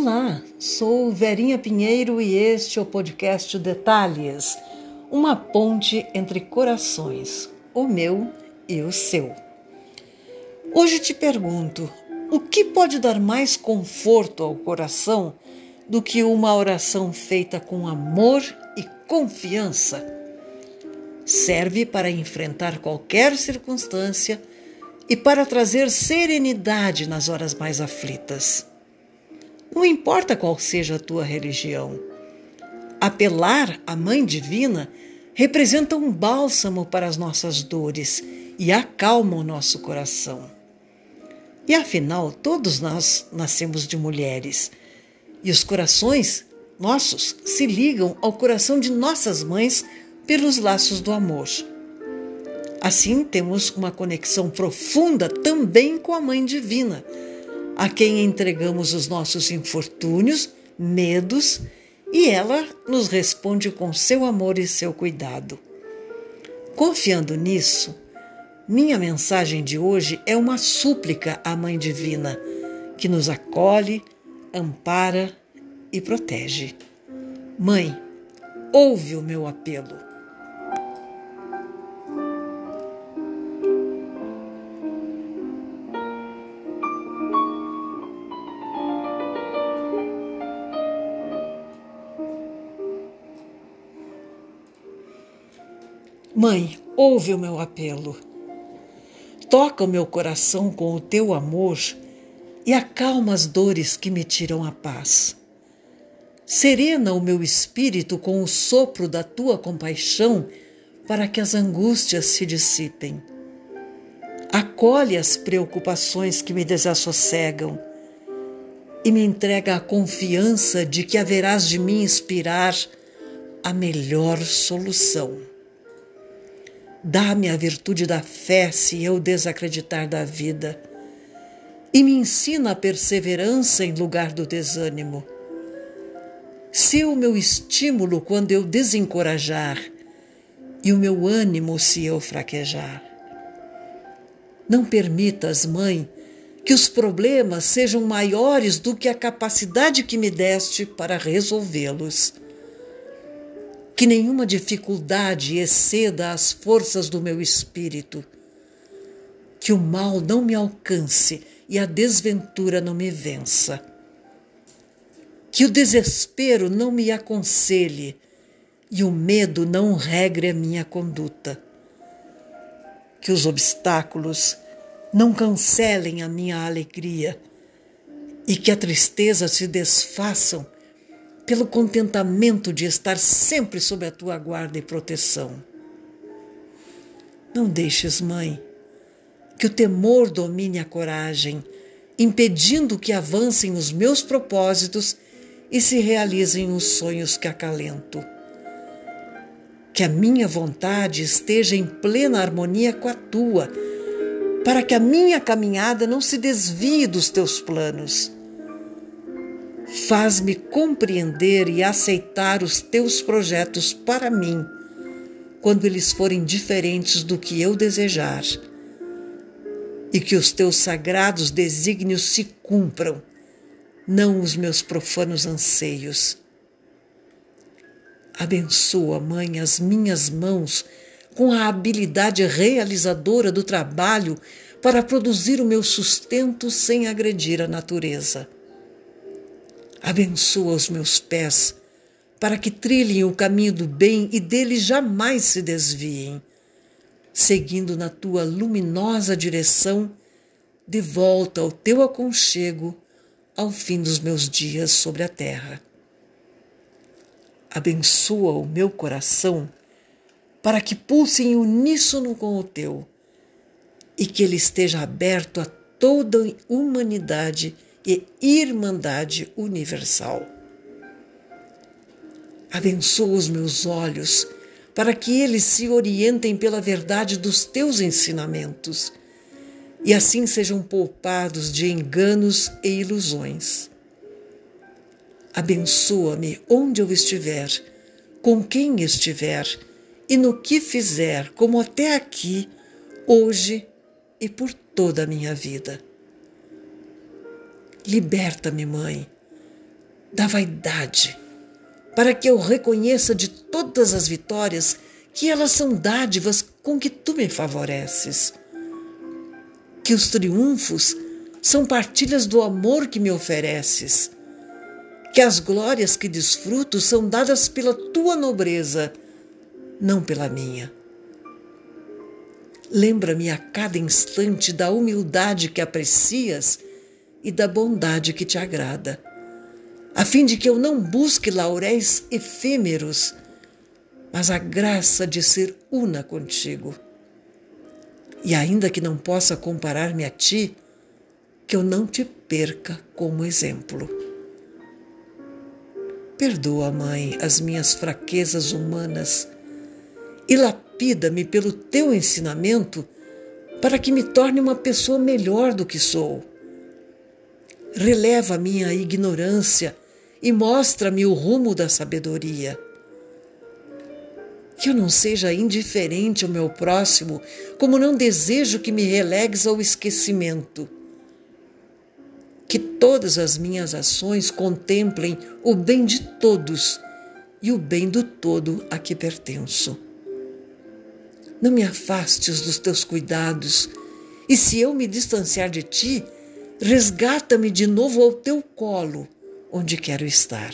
Olá, sou Verinha Pinheiro e este é o podcast Detalhes, uma ponte entre corações, o meu e o seu. Hoje te pergunto: o que pode dar mais conforto ao coração do que uma oração feita com amor e confiança? Serve para enfrentar qualquer circunstância e para trazer serenidade nas horas mais aflitas. Não importa qual seja a tua religião. Apelar à Mãe Divina representa um bálsamo para as nossas dores e acalma o nosso coração. E afinal, todos nós nascemos de mulheres e os corações nossos se ligam ao coração de nossas mães pelos laços do amor. Assim, temos uma conexão profunda também com a Mãe Divina, a quem entregamos os nossos infortúnios, medos, e ela nos responde com seu amor e seu cuidado. Confiando nisso, minha mensagem de hoje é uma súplica à Mãe Divina, que nos acolhe, ampara e protege. Mãe, ouve o meu apelo. Mãe, ouve o meu apelo. Toca o meu coração com o teu amor e acalma as dores que me tiram a paz. Serena o meu espírito com o sopro da tua compaixão para que as angústias se dissipem. Acolhe as preocupações que me desassossegam e me entrega a confiança de que haverás de me inspirar a melhor solução. Dá-me a virtude da fé se eu desacreditar da vida. E me ensina a perseverança em lugar do desânimo. Se o meu estímulo quando eu desencorajar e o meu ânimo se eu fraquejar. Não permitas, mãe, que os problemas sejam maiores do que a capacidade que me deste para resolvê-los que nenhuma dificuldade exceda as forças do meu espírito, que o mal não me alcance e a desventura não me vença, que o desespero não me aconselhe e o medo não regre a minha conduta, que os obstáculos não cancelem a minha alegria e que a tristeza se desfaçam pelo contentamento de estar sempre sob a tua guarda e proteção. Não deixes, mãe, que o temor domine a coragem, impedindo que avancem os meus propósitos e se realizem os sonhos que acalento. Que a minha vontade esteja em plena harmonia com a tua, para que a minha caminhada não se desvie dos teus planos Faz-me compreender e aceitar os teus projetos para mim, quando eles forem diferentes do que eu desejar. E que os teus sagrados desígnios se cumpram, não os meus profanos anseios. Abençoa, Mãe, as minhas mãos com a habilidade realizadora do trabalho para produzir o meu sustento sem agredir a natureza. Abençoa os meus pés, para que trilhem o caminho do bem e dele jamais se desviem, seguindo na tua luminosa direção, de volta ao teu aconchego ao fim dos meus dias sobre a terra. Abençoa o meu coração para que pulse em uníssono com o teu e que ele esteja aberto a toda a humanidade e irmandade universal. Abençoa os meus olhos para que eles se orientem pela verdade dos teus ensinamentos e assim sejam poupados de enganos e ilusões. Abençoa-me onde eu estiver, com quem estiver e no que fizer, como até aqui, hoje e por toda a minha vida. Liberta-me, mãe, da vaidade, para que eu reconheça de todas as vitórias que elas são dádivas com que tu me favoreces. Que os triunfos são partilhas do amor que me ofereces. Que as glórias que desfruto são dadas pela tua nobreza, não pela minha. Lembra-me a cada instante da humildade que aprecias e da bondade que te agrada, a fim de que eu não busque lauréis efêmeros, mas a graça de ser una contigo. E ainda que não possa comparar-me a ti, que eu não te perca como exemplo. Perdoa, Mãe, as minhas fraquezas humanas e lapida-me pelo teu ensinamento para que me torne uma pessoa melhor do que sou. Releva minha ignorância e mostra-me o rumo da sabedoria. Que eu não seja indiferente ao meu próximo, como não desejo que me relegues ao esquecimento. Que todas as minhas ações contemplem o bem de todos e o bem do todo a que pertenço. Não me afastes dos teus cuidados, e se eu me distanciar de ti, resgata-me de novo ao teu colo, onde quero estar.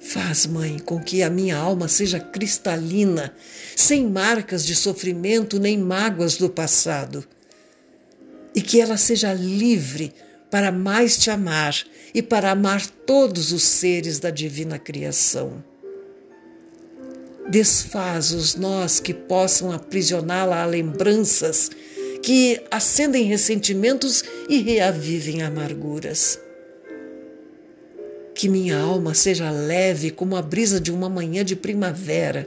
Faz, Mãe, com que a minha alma seja cristalina, sem marcas de sofrimento nem mágoas do passado, e que ela seja livre para mais te amar e para amar todos os seres da divina criação. Desfaz os nós que possam aprisioná-la a lembranças que acendem ressentimentos e reavivem amarguras. Que minha alma seja leve como a brisa de uma manhã de primavera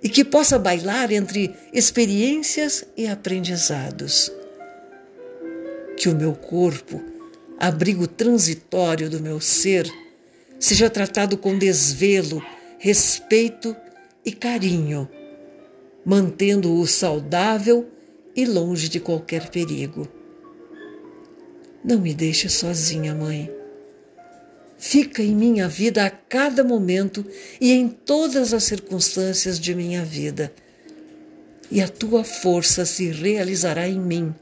e que possa bailar entre experiências e aprendizados. Que o meu corpo, abrigo transitório do meu ser, seja tratado com desvelo respeito e carinho, mantendo-o saudável e longe de qualquer perigo. Não me deixe sozinha, mãe. Fica em minha vida a cada momento e em todas as circunstâncias de minha vida. E a tua força se realizará em mim.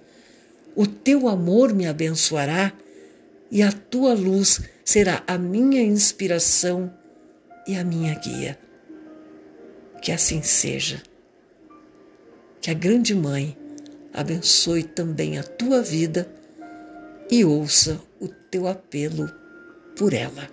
O teu amor me abençoará e a tua luz será a minha inspiração e a minha guia. Que assim seja. Que a Grande Mãe abençoe também a tua vida e ouça o teu apelo por ela.